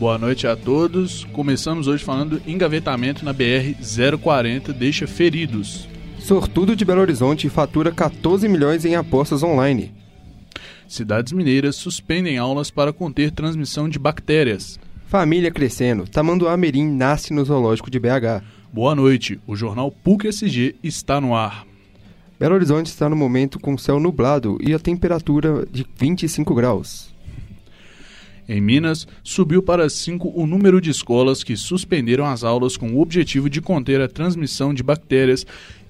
Boa noite a todos. Começamos hoje falando engavetamento na BR 040 deixa feridos. Sortudo de Belo Horizonte fatura 14 milhões em apostas online. Cidades mineiras suspendem aulas para conter transmissão de bactérias. Família crescendo. Tamanduá Mirim nasce no zoológico de BH. Boa noite. O jornal PUC SG está no ar. Belo Horizonte está no momento com céu nublado e a temperatura de 25 graus. Em Minas, subiu para 5 o número de escolas que suspenderam as aulas com o objetivo de conter a transmissão de bactérias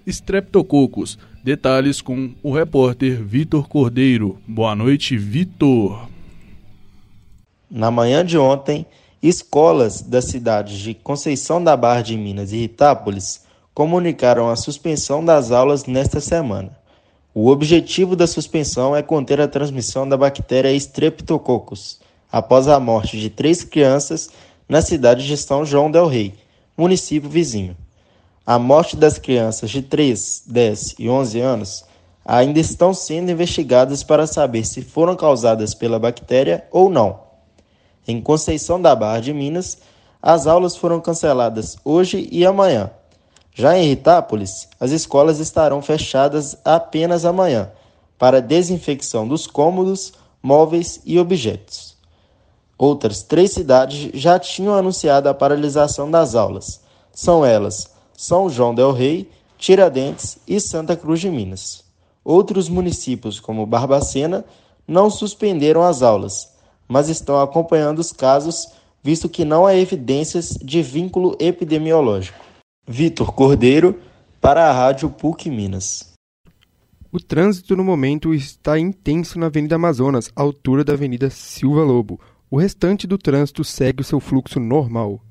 Streptococcus. Detalhes com o repórter Vitor Cordeiro. Boa noite, Vitor. Na manhã de ontem, escolas das cidades de Conceição da Barra de Minas e Itápolis comunicaram a suspensão das aulas nesta semana. O objetivo da suspensão é conter a transmissão da bactéria Streptococcus, após a morte de três crianças na cidade de São João del Rei, município vizinho. A morte das crianças de 3, 10 e 11 anos ainda estão sendo investigadas para saber se foram causadas pela bactéria ou não. Em Conceição da Barra de Minas, as aulas foram canceladas hoje e amanhã. Já em Ritápolis, as escolas estarão fechadas apenas amanhã, para desinfecção dos cômodos, móveis e objetos. Outras três cidades já tinham anunciado a paralisação das aulas. São elas são João del Rei, Tiradentes e Santa Cruz de Minas. Outros municípios, como Barbacena, não suspenderam as aulas, mas estão acompanhando os casos, visto que não há evidências de vínculo epidemiológico. Vitor Cordeiro, para a Rádio PUC Minas. O trânsito no momento está intenso na Avenida Amazonas, altura da Avenida Silva Lobo. O restante do trânsito segue o seu fluxo normal.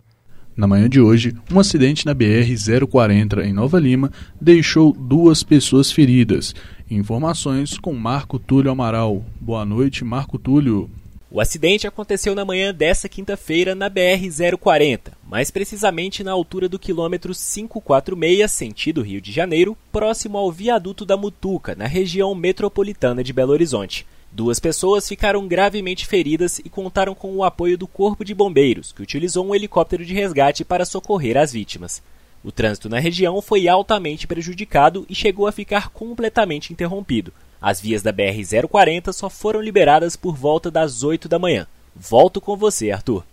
Na manhã de hoje, um acidente na BR-040 em Nova Lima deixou duas pessoas feridas. Informações com Marco Túlio Amaral. Boa noite, Marco Túlio. O acidente aconteceu na manhã desta quinta-feira na BR-040, mais precisamente na altura do quilômetro 546, sentido Rio de Janeiro, próximo ao viaduto da Mutuca, na região metropolitana de Belo Horizonte. Duas pessoas ficaram gravemente feridas e contaram com o apoio do Corpo de Bombeiros, que utilizou um helicóptero de resgate para socorrer as vítimas. O trânsito na região foi altamente prejudicado e chegou a ficar completamente interrompido. As vias da BR-040 só foram liberadas por volta das 8 da manhã. Volto com você, Arthur.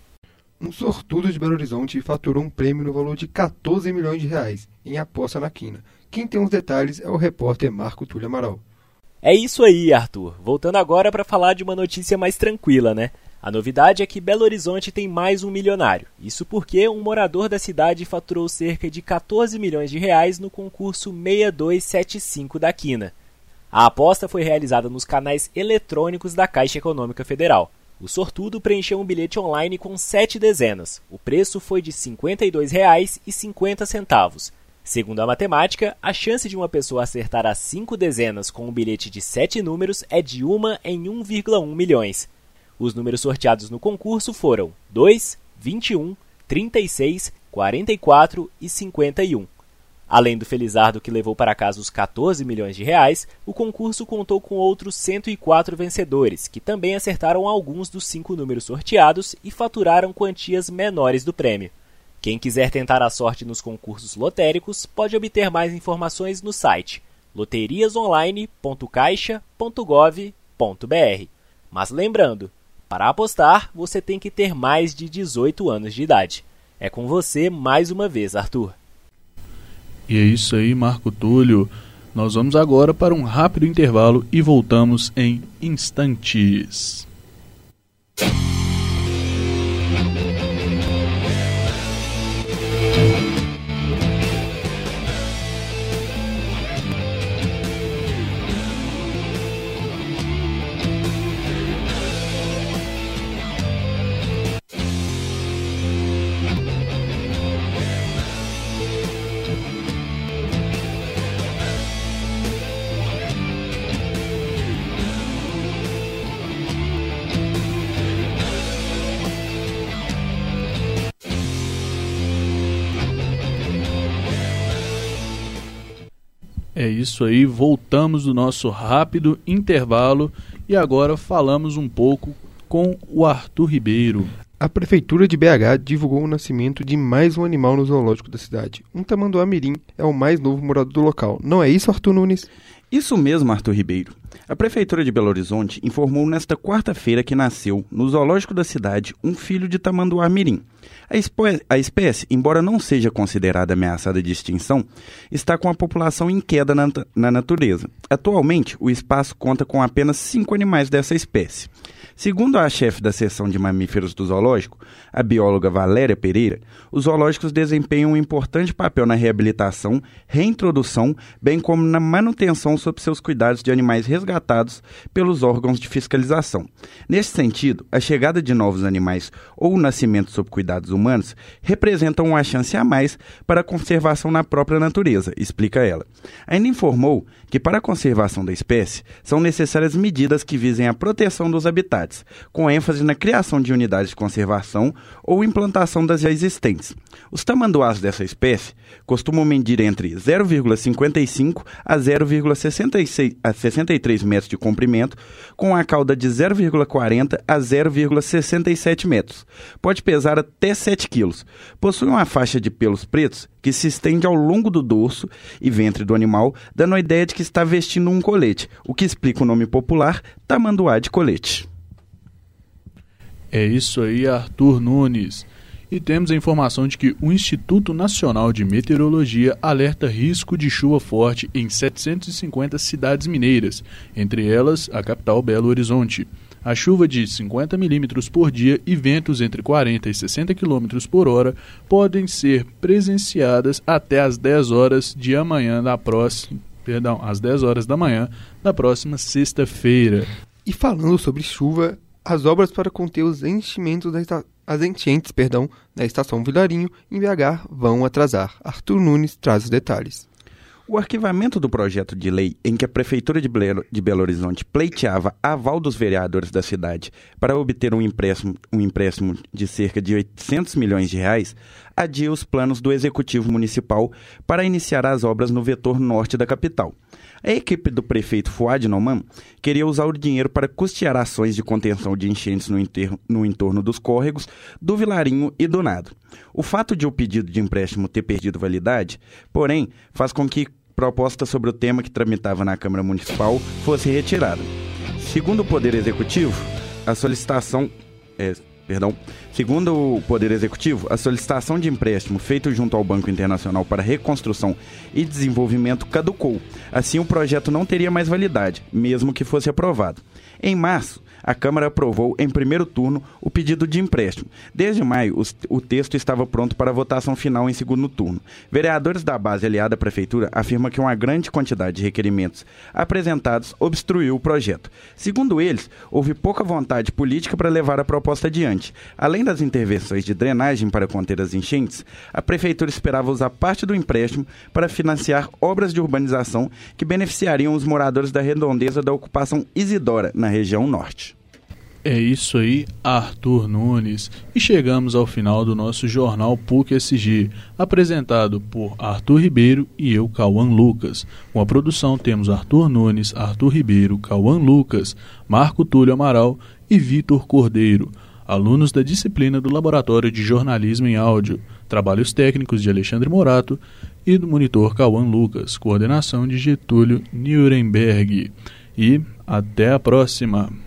Um sortudo de Belo Horizonte faturou um prêmio no valor de 14 milhões de reais em aposta na quina. Quem tem os detalhes é o repórter Marco Túlio Amaral. É isso aí, Arthur. Voltando agora para falar de uma notícia mais tranquila, né? A novidade é que Belo Horizonte tem mais um milionário. Isso porque um morador da cidade faturou cerca de 14 milhões de reais no concurso 6275 da Quina. A aposta foi realizada nos canais eletrônicos da Caixa Econômica Federal. O sortudo preencheu um bilhete online com sete dezenas. O preço foi de R$ 52,50 Segundo a matemática, a chance de uma pessoa acertar as cinco dezenas com um bilhete de sete números é de uma em 1,1 milhões. Os números sorteados no concurso foram 2, 21, 36, 44 e 51. Além do Felizardo que levou para casa os 14 milhões de reais, o concurso contou com outros 104 vencedores, que também acertaram alguns dos cinco números sorteados e faturaram quantias menores do prêmio. Quem quiser tentar a sorte nos concursos lotéricos pode obter mais informações no site loteriasonline.caixa.gov.br. Mas lembrando, para apostar você tem que ter mais de 18 anos de idade. É com você mais uma vez, Arthur. E é isso aí, Marco Túlio. Nós vamos agora para um rápido intervalo e voltamos em instantes. É isso aí, voltamos do nosso rápido intervalo e agora falamos um pouco com o Arthur Ribeiro. A Prefeitura de BH divulgou o nascimento de mais um animal no zoológico da cidade. Um tamanduá mirim é o mais novo morador do local. Não é isso, Arthur Nunes? Isso mesmo, Arthur Ribeiro. A Prefeitura de Belo Horizonte informou nesta quarta-feira que nasceu, no zoológico da cidade, um filho de tamanduá mirim. A, a, espécie, embora não seja considerada ameaçada de extinção, está com a população em queda na, na natureza. Atualmente, o espaço conta com apenas cinco animais dessa espécie. Segundo a chefe da seção de mamíferos do zoológico, a bióloga Valéria Pereira, os zoológicos desempenham um importante papel na reabilitação, reintrodução, bem como na manutenção sob seus cuidados de animais resgatados pelos órgãos de fiscalização. Neste sentido, a chegada de novos animais ou o nascimento sob cuidados humanos representam uma chance a mais para a conservação na própria natureza, explica ela. Ainda informou que, para a conservação da espécie, são necessárias medidas que visem a proteção dos habitats com ênfase na criação de unidades de conservação ou implantação das já existentes. Os tamanduás dessa espécie costumam medir entre 0,55 a 0,63 metros de comprimento, com a cauda de 0,40 a 0,67 metros. Pode pesar até 7 quilos. Possui uma faixa de pelos pretos que se estende ao longo do dorso e ventre do animal, dando a ideia de que está vestindo um colete, o que explica o nome popular tamanduá de colete. É isso aí, Arthur Nunes. E temos a informação de que o Instituto Nacional de Meteorologia alerta risco de chuva forte em 750 cidades mineiras, entre elas a capital Belo Horizonte. A chuva de 50 milímetros por dia e ventos entre 40 e 60 quilômetros por hora podem ser presenciadas até às 10 horas de amanhã da próxima, perdão, às 10 horas da manhã da próxima sexta-feira. E falando sobre chuva, as obras para conter os enchimentos da esta... as enchentes, perdão, da estação Vilarinho em BH vão atrasar. Arthur Nunes traz os detalhes. O arquivamento do projeto de lei em que a Prefeitura de Belo, de Belo Horizonte pleiteava aval dos vereadores da cidade para obter um empréstimo, um empréstimo de cerca de 800 milhões de reais adia os planos do Executivo Municipal para iniciar as obras no vetor norte da capital. A equipe do prefeito Fuad Noman queria usar o dinheiro para custear ações de contenção de enchentes no, enterro, no entorno dos córregos, do Vilarinho e do Nado. O fato de o pedido de empréstimo ter perdido validade, porém, faz com que proposta sobre o tema que tramitava na Câmara Municipal fosse retirada. Segundo o Poder Executivo, a solicitação. É, perdão, segundo o Poder Executivo, a solicitação de empréstimo feito junto ao Banco Internacional para Reconstrução e Desenvolvimento caducou. Assim, o projeto não teria mais validade, mesmo que fosse aprovado. Em março, a Câmara aprovou em primeiro turno o pedido de empréstimo. Desde maio, o texto estava pronto para votação final em segundo turno. Vereadores da base aliada à Prefeitura afirmam que uma grande quantidade de requerimentos apresentados obstruiu o projeto. Segundo eles, houve pouca vontade política para levar a proposta adiante. Além das intervenções de drenagem para conter as enchentes, a Prefeitura esperava usar parte do empréstimo para financiar obras de urbanização que beneficiariam os moradores da redondeza da ocupação Isidora, na região norte. É isso aí, Arthur Nunes. E chegamos ao final do nosso jornal PUC SG, apresentado por Arthur Ribeiro e eu, Cauã Lucas. Com a produção temos Arthur Nunes, Arthur Ribeiro, Cauã Lucas, Marco Túlio Amaral e Vitor Cordeiro, alunos da disciplina do Laboratório de Jornalismo em Áudio. Trabalhos técnicos de Alexandre Morato e do monitor Cauã Lucas, coordenação de Getúlio Nuremberg. E até a próxima!